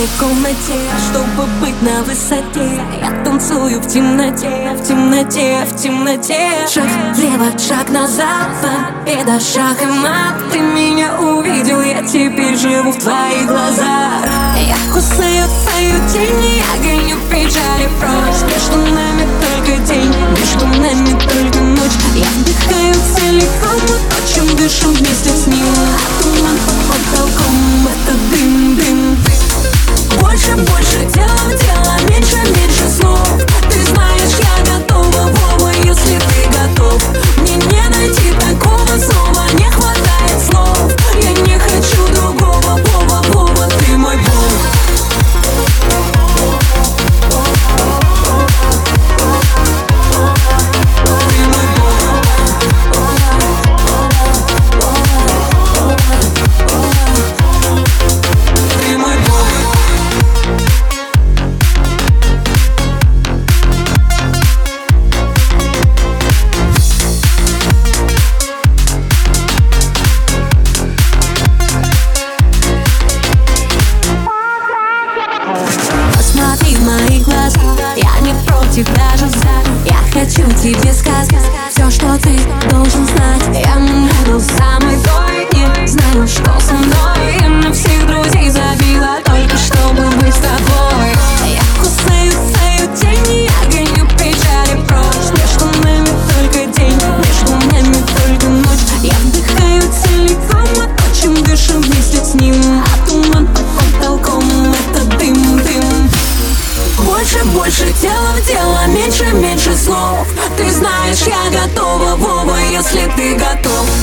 красной комнате Чтобы быть на высоте. Я танцую в темноте, в темноте, в темноте. Шаг влево, шаг назад, победа, шаг и мат. Ты меня увидел, я теперь живу в твоих глазах. Я кусаю твою тень, за Я хочу тебе сказать Все, что ты должен знать. Я буду самой той Не знаю, что со мной больше, больше в дело, меньше, меньше слов. Ты знаешь, я готова, Вова, если ты готов